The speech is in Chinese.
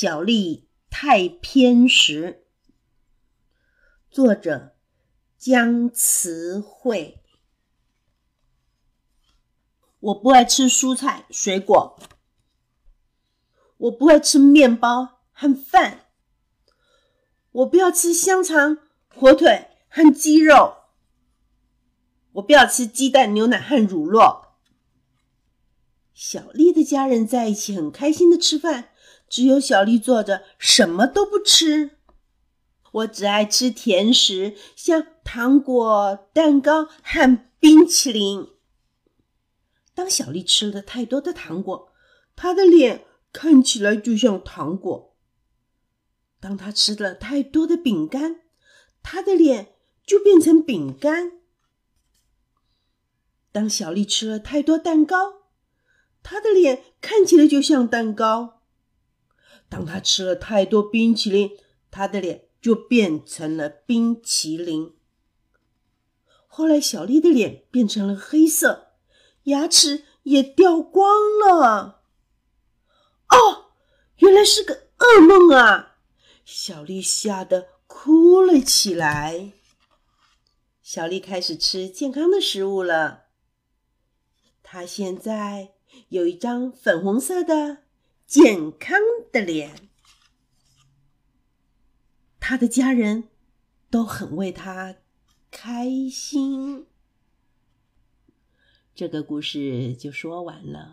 小丽太偏食。作者江慈慧。我不爱吃蔬菜水果，我不爱吃面包和饭，我不要吃香肠、火腿和鸡肉，我不要吃鸡蛋、牛奶和乳酪。小丽的家人在一起，很开心的吃饭。只有小丽坐着，什么都不吃。我只爱吃甜食，像糖果、蛋糕和冰淇淋。当小丽吃了太多的糖果，她的脸看起来就像糖果；当她吃了太多的饼干，她的脸就变成饼干；当小丽吃了太多蛋糕，她的脸看起来就像蛋糕。当他吃了太多冰淇淋，他的脸就变成了冰淇淋。后来，小丽的脸变成了黑色，牙齿也掉光了。哦，原来是个噩梦啊！小丽吓得哭了起来。小丽开始吃健康的食物了。她现在。有一张粉红色的健康的脸，他的家人都很为他开心。这个故事就说完了。